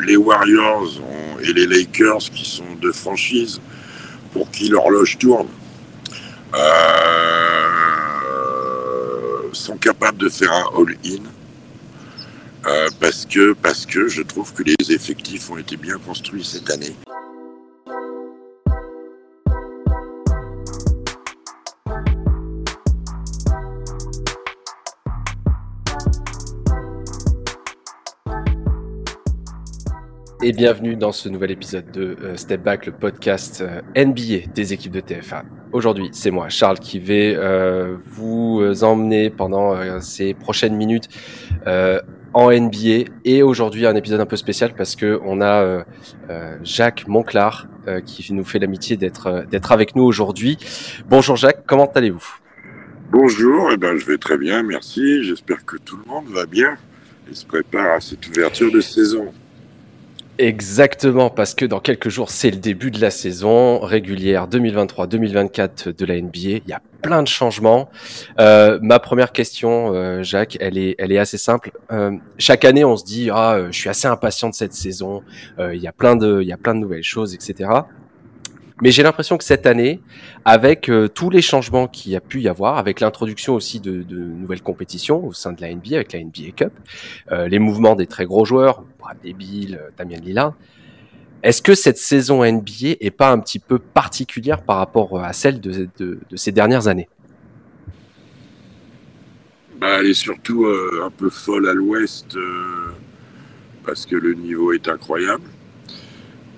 Les Warriors et les Lakers, qui sont deux franchises, pour qui l'horloge tourne, euh, sont capables de faire un all-in. Euh, parce que parce que je trouve que les effectifs ont été bien construits cette année. Et bienvenue dans ce nouvel épisode de euh, Step Back, le podcast euh, NBA des équipes de TFA. Aujourd'hui, c'est moi, Charles, qui vais euh, vous emmener pendant ces prochaines minutes en NBA. Et aujourd'hui, un épisode un peu spécial parce que on a Jacques Monclar qui nous fait l'amitié d'être d'être avec nous aujourd'hui. Bonjour Jacques, comment allez-vous? Bonjour, eh ben, je vais très bien, merci. J'espère que tout le monde va bien et se prépare à cette ouverture de saison. Exactement, parce que dans quelques jours, c'est le début de la saison régulière 2023-2024 de la NBA. Il y a plein de changements. Euh, ma première question, euh, Jacques, elle est, elle est assez simple. Euh, chaque année, on se dit, ah, je suis assez impatient de cette saison. il y a plein de, il y a plein de nouvelles choses, etc. Mais j'ai l'impression que cette année, avec euh, tous les changements qu'il y a pu y avoir, avec l'introduction aussi de, nouvelles compétitions au sein de la NBA, avec la NBA Cup, euh, les mouvements des très gros joueurs, Bradley Bill, euh, Damien Lillard, est-ce que cette saison NBA est pas un petit peu particulière par rapport à celle de ces dernières années? Bah, Elle est surtout un peu folle à l'ouest parce que le niveau est incroyable.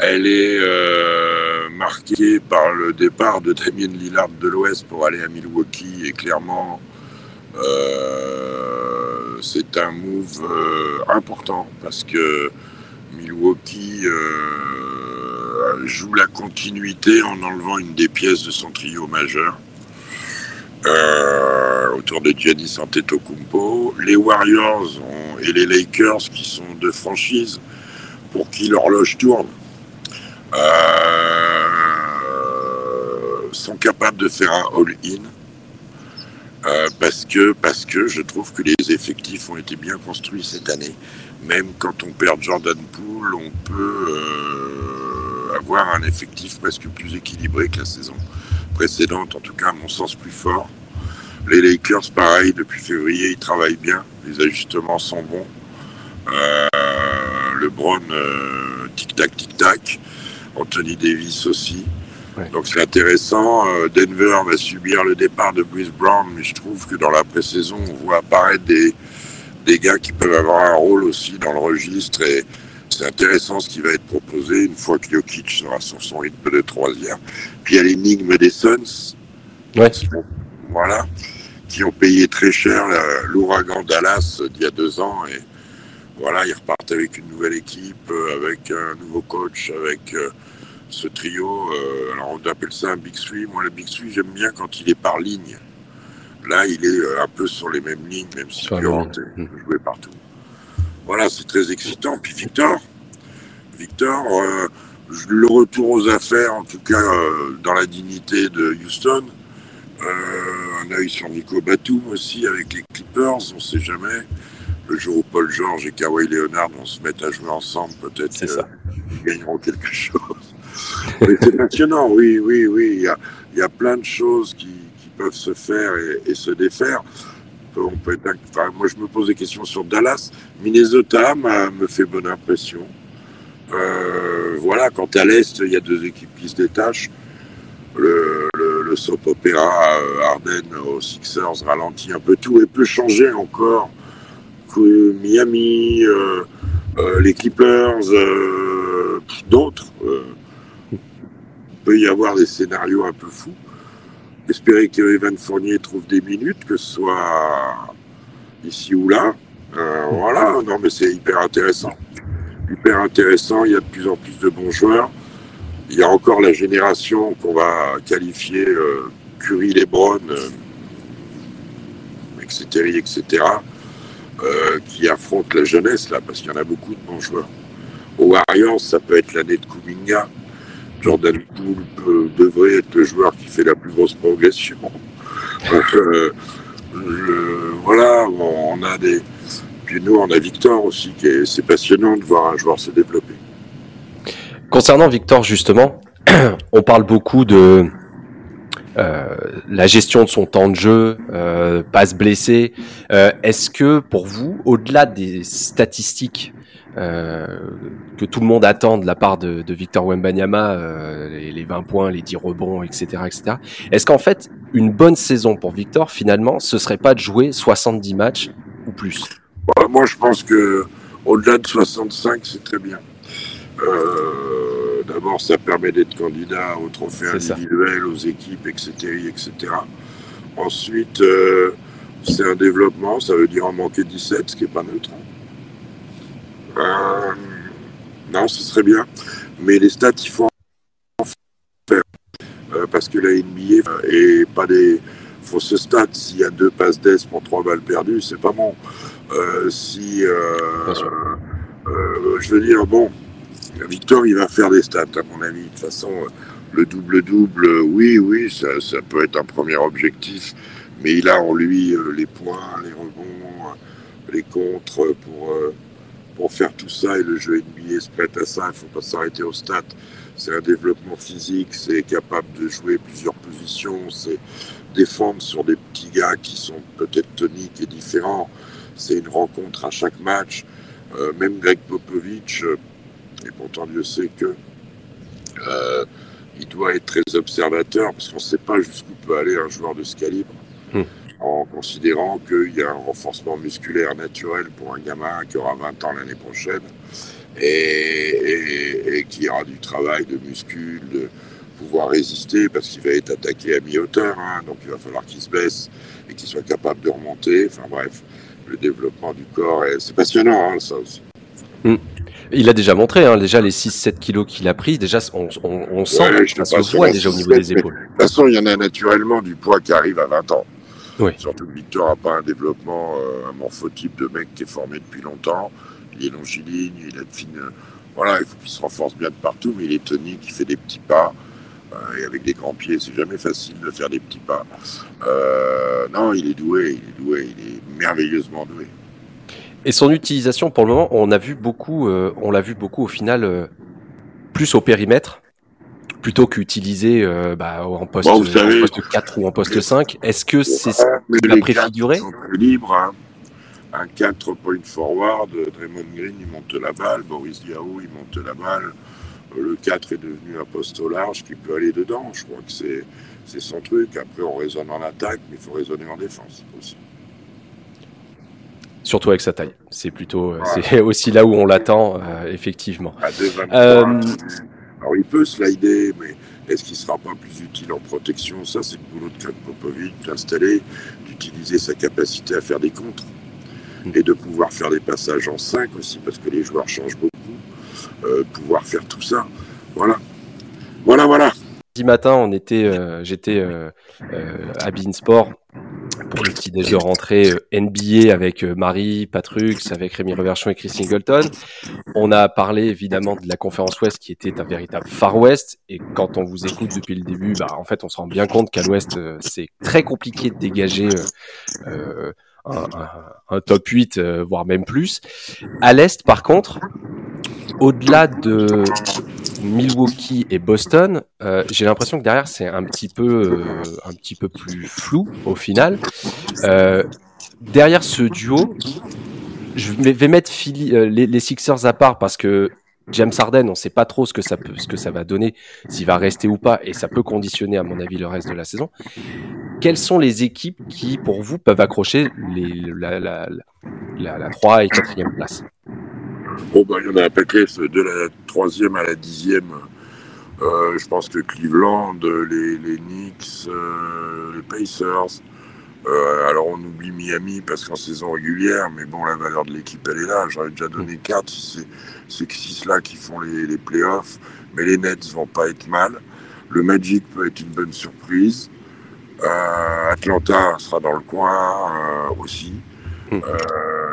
Elle est euh, marquée par le départ de Damien Lillard de l'Ouest pour aller à Milwaukee et clairement euh, c'est un move euh, important parce que Milwaukee joue la continuité en enlevant une des pièces de son trio majeur autour de Giannis Antetokounmpo. Les Warriors et les Lakers qui sont deux franchises pour qui l'horloge tourne euh, sont capables de faire un all-in euh, parce que parce que je trouve que les effectifs ont été bien construits cette année. Même quand on perd Jordan Poole, on peut euh, avoir un effectif presque plus équilibré que la saison précédente, en tout cas à mon sens plus fort. Les Lakers, pareil, depuis février, ils travaillent bien, les ajustements sont bons. le Brown, tic-tac, tic-tac. Anthony Davis aussi. Donc c'est intéressant. Euh, Denver va subir le départ de Bruce Brown, mais je trouve que dans la pré-saison, on voit apparaître des, des gars qui peuvent avoir un rôle aussi dans le registre. Et c'est intéressant ce qui va être proposé une fois que Jokic sera sur son rythme de troisième. Puis il y a l'énigme des Suns. Voilà. Qui ont payé très cher l'ouragan Dallas d'il y a deux ans. Et voilà, ils repartent avec une nouvelle équipe, euh, avec un nouveau coach, avec euh, ce trio. Euh, alors on appelle ça un Big Three. Moi, le Big Three, j'aime bien quand il est par ligne. Là, il est un peu sur les mêmes lignes, même si il peut jouer partout. Voilà, c'est très excitant. Puis Victor, Victor, le retour aux affaires, en tout cas dans la dignité de Houston. un œil sur Nico Batum aussi avec les Clippers, on ne sait jamais le jour où Paul George et Kawhi Leonard vont se mettre à jouer ensemble, peut-être qu'ils gagneront quelque chose. c'est passionnant, oui, oui, oui. Il y a, plein de choses qui, peuvent se faire et, se défaire. On peut moi, je me pose des questions sur Dallas. Minnesota me fait bonne impression. Euh, voilà, quand à l'Est, il y a deux équipes qui se détachent. Le, le, soap opéra euh, Arden aux Sixers ralentit un peu tout et peut changer encore Miami, euh, euh, les Clippers, euh, d'autres. il peut y avoir des scénarios un peu fous. Espérer que Evan Fournier trouve des minutes, que ce soit ici ou là. voilà, non mais c'est hyper intéressant. Hyper intéressant, il y a de plus en plus de bons joueurs. Il y a encore la génération qu'on va qualifier Curry, Lebron, etc., etc. Euh, qui affrontent la jeunesse, là, parce qu'il y en a beaucoup de bons joueurs. Au Warriors, ça peut être l'année de Kuminga. Jordan Poole devrait être le joueur qui fait la plus grosse progression. Euh, voilà, on a des, Puis nous, on a Victor aussi, qui est, c'est passionnant de voir un joueur se développer. Concernant Victor, justement, on parle beaucoup de euh, la gestion de son temps de jeu, euh, pas se blesser. Euh, est-ce que pour vous, au-delà des statistiques que tout le monde attend de la part de, Victor Wembanyama, les, 20 points, les 10 rebonds, etc., etc. Est-ce qu'en fait, une bonne saison pour Victor, finalement, ce serait pas de jouer 70 matchs ou plus? Bah, Moi, je pense que au-delà de 65, c'est très bien. D'abord, ça permet d'être candidat aux trophées individuels, aux équipes, etc. etc. Ensuite, euh, c'est un développement, ça veut dire en manquer 17, ce qui n'est pas neutre. Euh, non, ce serait bien. Mais les stats, il faut en faire. Euh, parce que la NBA et pas des fausses stats. S'il y a deux passes d'Est pour trois balles perdues, c'est pas bon. si. je veux dire, bon, Victor, il va faire des stats, à mon avis. De toute façon, le double-double, oui, oui, ça, peut être un premier objectif, mais il a en lui euh, les points, les rebonds, les contres pour, euh, pour faire tout ça. Et le jeu NBA se prête à ça. Il ne faut pas s'arrêter aux stats. C'est un développement physique, c'est capable de jouer plusieurs positions, c'est défendre sur des petits gars qui sont peut-être toniques et différents. C'est une rencontre à chaque match. Euh, même Greg Popovich, et pourtant Dieu sait que euh, il doit être très observateur parce qu'on ne sait pas jusqu'où peut aller un joueur de ce calibre. Hmm. En considérant qu'il y a un renforcement musculaire naturel pour un gamin qui aura 20 ans l'année prochaine et, qui aura du travail de muscles, de pouvoir résister parce qu'il va être attaqué à mi-hauteur, hein. donc il va falloir qu'il se baisse et qu'il soit capable de remonter. Enfin bref, le développement du corps, c'est passionnant hein, ça aussi. Hmm. Il a déjà montré, hein, déjà les 6-7 kilos qu'il a pris, déjà on, on, sent, ça se voit déjà au niveau des épaules. De toute façon, il y en a naturellement du poids qui arrive à 20 ans. Surtout que Victor n'a pas un développement, euh, un morphotype de mec qui est formé depuis longtemps. Il est longiligne, il a de fines. voilà, il faut qu'il se renforce bien de partout, mais il est tonique, il fait des petits pas. Euh, et avec des grands pieds, c'est jamais facile de faire des petits pas. Euh, non, il est doué, il est doué, il est merveilleusement doué. Et son utilisation, pour le moment, on a vu beaucoup, euh, on l'a vu beaucoup au final, euh, plus au périmètre, plutôt qu'utilisé euh, bah, en, poste, en, poste, 4 ou en poste 5. Est-ce que c'est ce qu'il a préfiguré libre, hein. Un 4 point forward, Draymond Green, il monte la balle, Boris Diaw, il monte la balle. Le 4 est devenu un poste au large qui peut aller dedans. Je crois que c'est son truc. Après, on raisonne en attaque, mais il faut raisonner en défense aussi. Surtout avec sa taille. C'est plutôt, euh, c'est aussi là où on l'attend, euh, effectivement. Euh, Alors il peut slider, mais est-ce qu'il ne sera pas plus utile en protection? Ça, c'est le boulot de Greg Popovic d'installer, d'utiliser sa capacité à faire des contres et de pouvoir faire des passages en 5 aussi, parce que les joueurs changent beaucoup. pouvoir faire tout ça. Voilà. Voilà, voilà. Dimanche matin, on était, j'étais à Beansport pour le petit déj de euh, NBA avec euh, Marie, Patrux, avec Rémi Reverchon et Chris Singleton. On a parlé évidemment de la conférence Ouest qui était un véritable Far West. Et quand on vous écoute depuis le début, bah, en fait, on se rend bien compte qu'à l'Ouest, euh, c'est très compliqué de dégager euh, un, un, top 8, voire même plus. À l'Est, par contre, au-delà de Milwaukee et Boston, euh, j'ai l'impression que derrière c'est un petit peu, euh, un petit peu plus flou au final. Euh, derrière ce duo, je vais mettre les, Sixers à part parce que James Harden, on ne sait pas trop ce que ça peut, ce que ça va donner, s'il va rester ou pas, et ça peut conditionner à mon avis le reste de la saison. Quelles sont les équipes qui, pour vous, peuvent accrocher les, la, la, la, la 3 et 4e place? Bon, ben, il y en a un paquet, de la troisième à la dixième. Euh, je pense que Cleveland, les, les Knicks, euh, les Pacers. Euh, alors on oublie Miami parce qu'en saison régulière, mais bon, la valeur de l'équipe, elle est là. J'aurais déjà donné 4, c'est ces six-là qui font les, les, playoffs. Mais les Nets vont pas être mal. Le Magic peut être une bonne surprise. Atlanta sera dans le coin aussi.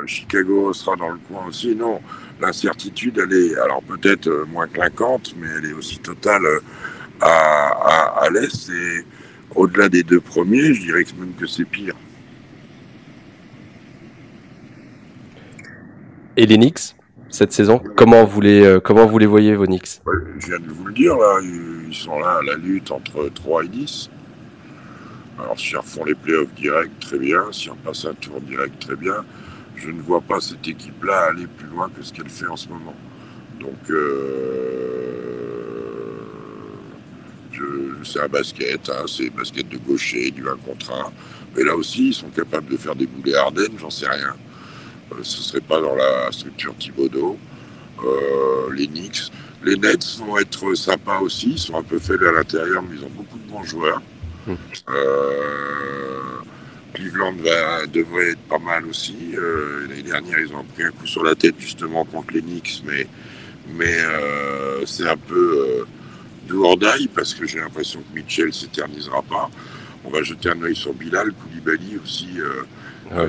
Hmm. Chicago sera dans le coin aussi. Non, l'incertitude, elle est alors peut-être euh, moins clinquante, mais elle est aussi totale euh, à, l'Est. Et au-delà des deux premiers, je dirais même que c'est pire. Et les Knicks cette saison Comment vous les, comment vous les voyez, vos Knicks? Je viens de vous le dire, là. Ils sont là à la lutte entre 3 et 10. Alors, si on font les playoffs directs, très bien. Si on passe un tour direct, très bien. Je ne vois pas cette équipe-là aller plus loin que ce qu'elle fait en ce moment. Donc, euh, c'est un basket, hein, c'est basket de gaucher, du 1 contre 1. Mais là aussi, ils sont capables de faire des boulets Ardennes, j'en sais rien. Euh, ce ne serait pas dans la structure Thibaudot. Euh, les Knicks. Les Nets vont être sympas aussi, ils sont un peu faibles à l'intérieur, mais ils ont beaucoup de bons joueurs. Hum. Cleveland va, devrait être pas mal aussi. L'année dernière, ils ont pris un coup sur la tête justement contre les Knicks, mais mais euh, c'est un peu euh, do parce que j'ai l'impression que Mitchell s'éternisera pas. On va jeter un œil sur Bilal, Koulibaly aussi, euh, ah,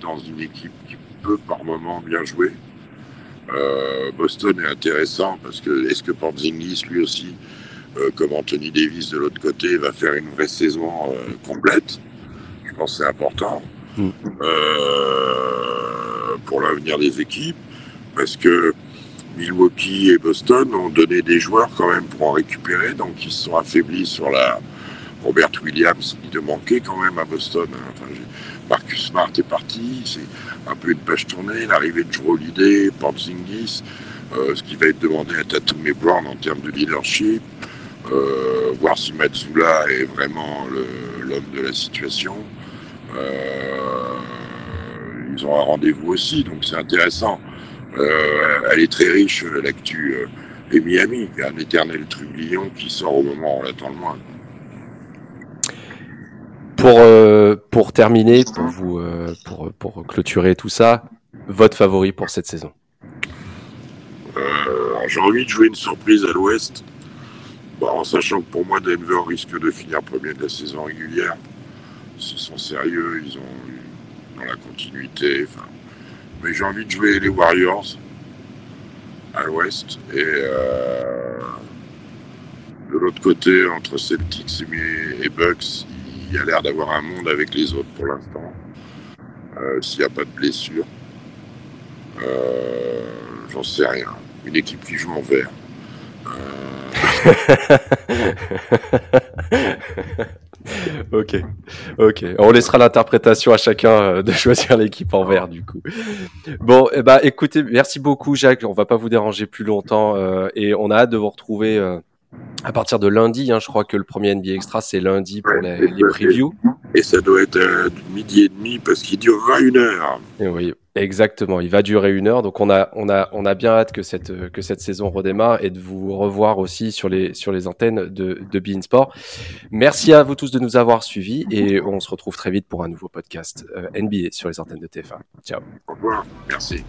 dans une équipe qui peut par moment bien jouer. Euh, Boston est intéressant parce que est-ce que Porzingis lui aussi, comme Anthony Davis de l'autre côté, va faire une vraie saison complète? Je pense que c'est important mm. pour l'avenir des équipes parce que Milwaukee et Boston ont donné des joueurs quand même pour en récupérer, donc ils se sont affaiblis sur la Robert Williams, qui te manquait quand même à Boston. Enfin, Marcus Smart est parti, c'est un peu une page tournée, l'arrivée de Joe Holiday, Porzingis, euh, ce qui va être demandé à Tatum et Brown en termes de leadership, euh, voir si Matsula est vraiment l'homme de la situation. Euh, ils ont un rendez-vous aussi, donc c'est intéressant. Euh, elle est très riche, l'actu. Euh, et Miami, un éternel trublion qui sort au moment où on l'attend le moins. Pour, euh, pour terminer, pour, vous, pour, pour clôturer tout ça, votre favori pour cette saison J'ai envie de jouer une surprise à l'ouest, en sachant que pour moi, Denver risque de finir premier de la saison régulière. S'ils sont sérieux, ils ont dans la continuité. Mais j'ai envie de jouer les Warriors à l'ouest et euh, de l'autre côté entre Celtics et, Bucks il y a l'air d'avoir un monde avec les autres pour l'instant euh, s'il n'y a pas de blessure. Euh, j'en sais rien. Une équipe qui joue en vert ok, ok. On laissera l'interprétation à chacun euh, de choisir l'équipe en vert du coup. Bon, eh ben, écoutez, merci beaucoup Jacques. On va pas vous déranger plus longtemps euh, et on a hâte de vous retrouver euh, à partir de lundi. Hein, je crois que le premier NBA Extra c'est lundi pour les, les, previews. Et ça doit être midi et demi parce qu'il durera une heure. Et oui, Exactement, il va durer une heure, donc on a, on a, on a bien hâte que cette, que cette saison redémarre et de vous revoir aussi sur les, sur les antennes de, de Bein Sport. Merci à vous tous de nous avoir suivis et on se retrouve très vite pour un nouveau podcast euh, NBA sur les antennes de TF1. Ciao. Au revoir, merci.